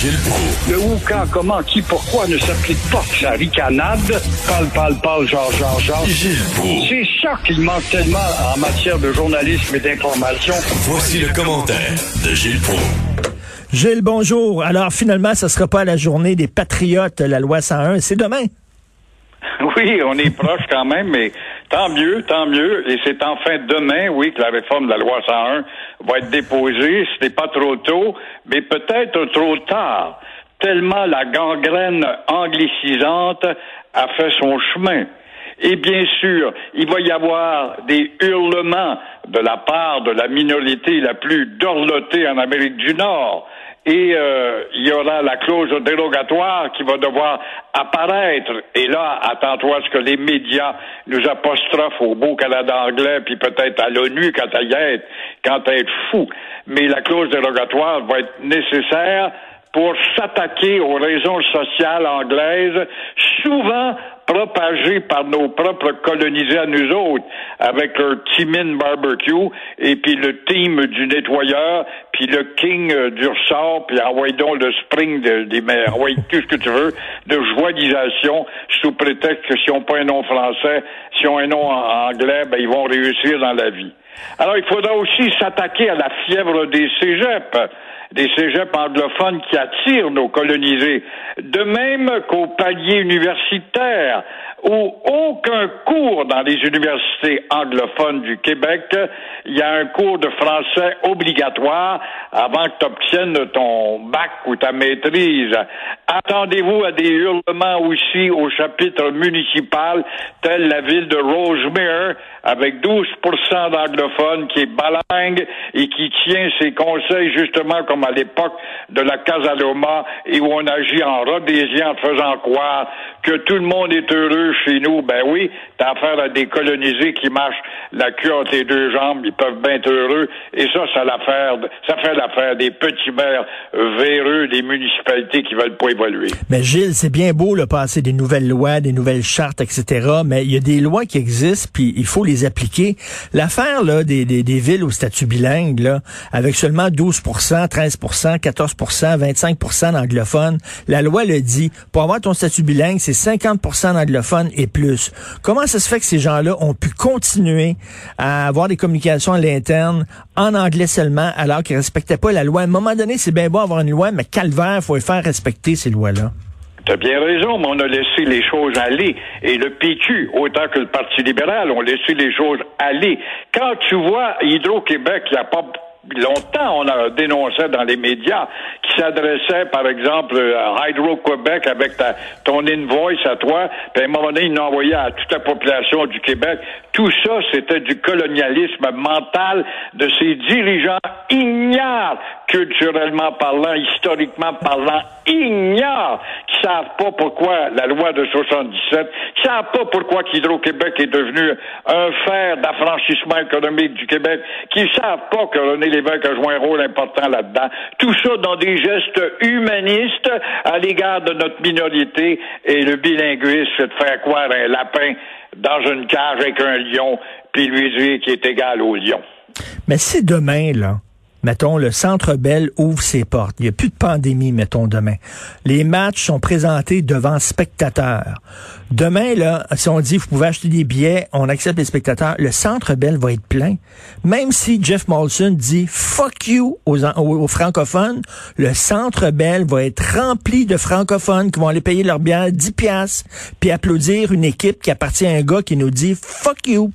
Gilles Proulx. Le où, quand, comment, qui, pourquoi ne s'applique pas? Sa ricanade. Parle, parle, parle, genre, genre, genre. Gilles Proulx. C'est ça qu'il manque tellement en matière de journalisme et d'information. Voici le commentaire de Gilles Proulx. Gilles, bonjour. Alors finalement, ce sera pas la journée des patriotes, la loi 101, c'est demain. Oui, on est proche quand même, mais tant mieux, tant mieux. Et c'est enfin demain, oui, que la réforme de la loi 101 va être déposée. Ce n'est pas trop tôt, mais peut-être trop tard, tellement la gangrène anglicisante a fait son chemin. Et bien sûr, il va y avoir des hurlements de la part de la minorité la plus dorlotée en Amérique du Nord. Et euh, il y aura la clause dérogatoire qui va devoir apparaître. Et là, attends-toi à ce que les médias nous apostrophent au beau Canada anglais, puis peut-être à l'ONU quand à y être, quand à être fou. Mais la clause dérogatoire va être nécessaire pour s'attaquer aux raisons sociales anglaises, souvent propagées par nos propres colonisés à nous autres, avec leur Timin Barbecue, et puis le team du nettoyeur, puis le King euh, du ressort, puis envoie donc le Spring de- des mers, tout ce que tu veux, de joialisation, sous prétexte que s'ils n'ont pas un nom français, s'ils ont un nom anglais, ben ils vont réussir dans la vie. Alors, il faudra aussi s'attaquer à la fièvre des cégeps des cégeps anglophones qui attirent nos colonisés, de même qu'au palier universitaire, où aucun cours dans les universités anglophones du Québec, il y a un cours de français obligatoire avant que tu obtiennes ton bac ou ta maîtrise. Attendez-vous à des hurlements aussi au chapitre municipal, tel la ville de Rosemere, avec 12% d'anglophones qui est balingue et qui tient ses conseils justement comme à l'époque de la Casa Loma et où on agit en rhodésien en faisant croire que tout le monde est heureux chez nous. Ben oui, t'as affaire à des colonisés qui marchent la queue entre les deux jambes, ils peuvent bien être heureux. Et ça, ça, l'affaire, ça fait l'affaire des petits maires véreux des municipalités qui veulent pas évoluer. Mais Gilles, c'est bien beau le passer des nouvelles lois, des nouvelles chartes, etc. Mais il y a des lois qui existent, puis il faut les appliquer. L'affaire là des, des, des villes au statut bilingue, là, avec seulement 12 13 14 25 d'anglophones, la loi le dit. Pour avoir ton statut bilingue, c'est 50% d'anglophones et plus. Comment ça se fait que ces gens-là ont pu continuer à avoir des communications à l'interne en anglais seulement, alors qu'ils respectaient pas la loi? À un moment donné, c'est bien beau avoir une loi, mais calvaire, faut les faire respecter ces lois-là. T'as bien raison, mais on a laissé les choses aller. Et le PQ, autant que le Parti libéral, ont laissé les choses aller. Quand tu vois Hydro-Québec, il n'y a pas longtemps, on a dénoncé dans les médias qui s'adressait, par exemple, à Hydro-Québec avec ta, ton invoice à toi, puis à un moment donné, l'ont envoyé à toute la population du Québec. Tout ça, c'était du colonialisme mental de ces dirigeants ignares, culturellement parlant, historiquement parlant, ignares, qui savent pas pourquoi la loi de 77, savent pas pourquoi Hydro-Québec est devenu un fer d'affranchissement économique du Québec, qui savent pas que René Lévesque a joué un rôle important là-dedans. Tout ça dans des gestes humanistes à l'égard de notre minorité et le bilinguisme, c'est de faire croire un lapin dans une cage avec un lion, puis lui dire qu'il est égal au lion. Mais si demain, là, mettons, le Centre Bell ouvre ses portes, il n'y a plus de pandémie, mettons, demain. Les matchs sont présentés devant spectateurs. Demain, là, si on dit, vous pouvez acheter des billets, on accepte les spectateurs, le Centre Bell va être plein. Même si Jeff Molson dit fuck you aux, aux, aux francophones, le Centre Bell va être rempli de francophones qui vont aller payer leur bière 10 piastres, puis applaudir une équipe qui appartient à un gars qui nous dit fuck you.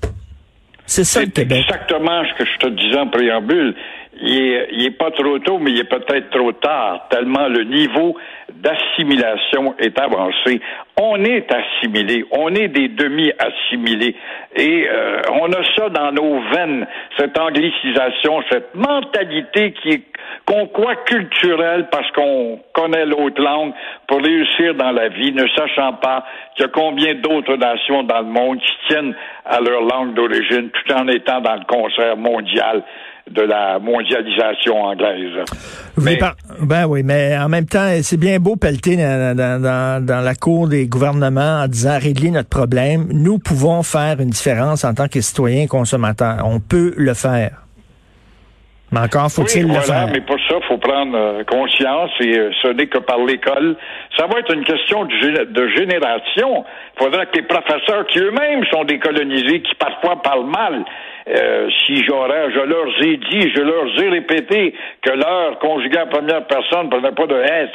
C'est ça le Québec. exactement ce que je te disais en préambule. Il est, il est pas trop tôt, mais il est peut-être trop tard, tellement le niveau d'assimilation est avancé. On est assimilé, on est des demi-assimilés. Et euh, on a ça dans nos veines, cette anglicisation, cette mentalité qui est qu'on croit culturelle parce qu'on connaît l'autre langue pour réussir dans la vie, ne sachant pas qu'il y a combien d'autres nations dans le monde qui tiennent à leur langue d'origine tout en étant dans le concert mondial de la mondialisation anglaise. Oui, Mais- par- ben oui, mais en même temps, c'est bien beau pelleter dans, dans, dans, dans la cour des gouvernements en disant régler notre problème. Nous pouvons faire une différence en tant que citoyens consommateurs. On peut le faire. Mais encore faut-il oui, le voilà, faire. mais pour ça, il faut prendre euh, conscience et euh, ce n'est que par l'école. Ça va être une question de, gé- de génération. Il faudra que les professeurs qui eux-mêmes sont décolonisés, qui parfois parlent mal, euh, si j'aurais, je leur ai dit, je leur ai répété que leur conjugué à première personne ne prenait pas de S.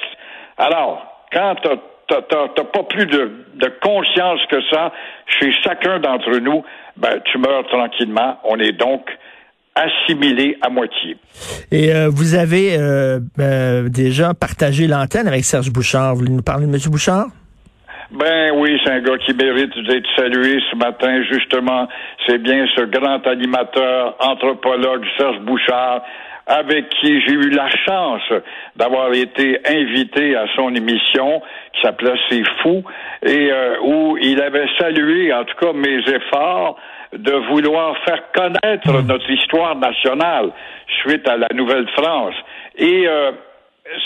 Alors, quand t'as t'as pas plus de, de conscience que ça chez chacun d'entre nous, ben tu meurs tranquillement. On est donc assimilé à moitié. Et euh, vous avez euh, euh, déjà partagé l'antenne avec Serge Bouchard. Vous voulez nous parler de M. Bouchard? Ben oui, c'est un gars qui mérite d'être salué ce matin. Justement, c'est bien ce grand animateur, anthropologue Serge Bouchard, avec qui j'ai eu la chance d'avoir été invité à son émission qui s'appelait C'est fou et euh, où il avait salué en tout cas mes efforts de vouloir faire connaître notre histoire nationale suite à la Nouvelle-France. Et euh,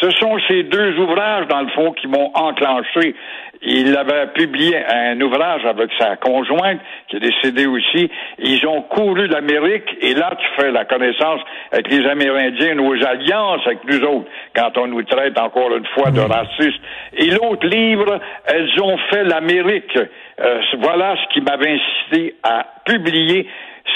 ce sont ces deux ouvrages, dans le fond, qui m'ont enclenché. Il avait publié un ouvrage avec sa conjointe, qui est décédée aussi. Ils ont couru l'Amérique, et là, tu fais la connaissance avec les Amérindiens, nos alliances avec nous autres, quand on nous traite encore une fois de racistes. Et l'autre livre, elles ont fait l'Amérique. Euh, voilà ce qui m'avait incité à publier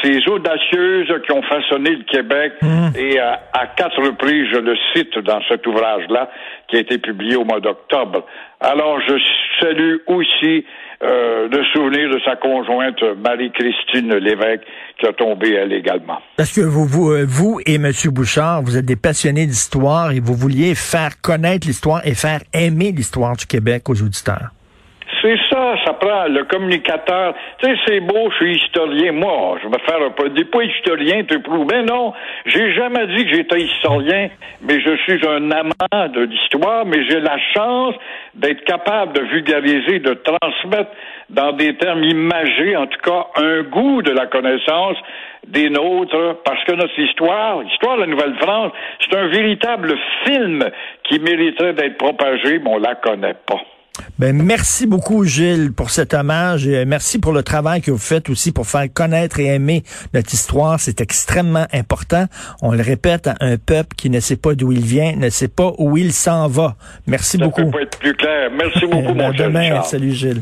ces audacieuses qui ont façonné le Québec et euh, à quatre reprises, je le cite dans cet ouvrage-là, qui a été publié au mois d'octobre. Alors, je salue aussi euh, le souvenir de sa conjointe Marie-Christine Lévesque, qui a tombé, elle également. Parce que vous, vous, euh, vous et M. Bouchard, vous êtes des passionnés d'histoire et vous vouliez faire connaître l'histoire et faire aimer l'histoire du Québec aux auditeurs. C'est ça, ça prend le communicateur. Tu sais, c'est beau, je suis historien. Moi, je vais faire un peu. Dis pas historien, tu prouves. Mais non, j'ai jamais dit que j'étais historien, mais je suis un amant de l'histoire, mais j'ai la chance d'être capable de vulgariser, de transmettre dans des termes imagés, en tout cas, un goût de la connaissance des nôtres, parce que notre histoire, l'histoire de la Nouvelle-France, c'est un véritable film qui mériterait d'être propagé, mais on la connaît pas. Ben, merci beaucoup, Gilles, pour cet hommage et merci pour le travail que vous faites aussi pour faire connaître et aimer notre histoire. C'est extrêmement important. On le répète à un peuple qui ne sait pas d'où il vient, ne sait pas où il s'en va. Merci Ça beaucoup. peut pas être plus clair. Merci beaucoup, mon demain, Richard. salut Gilles.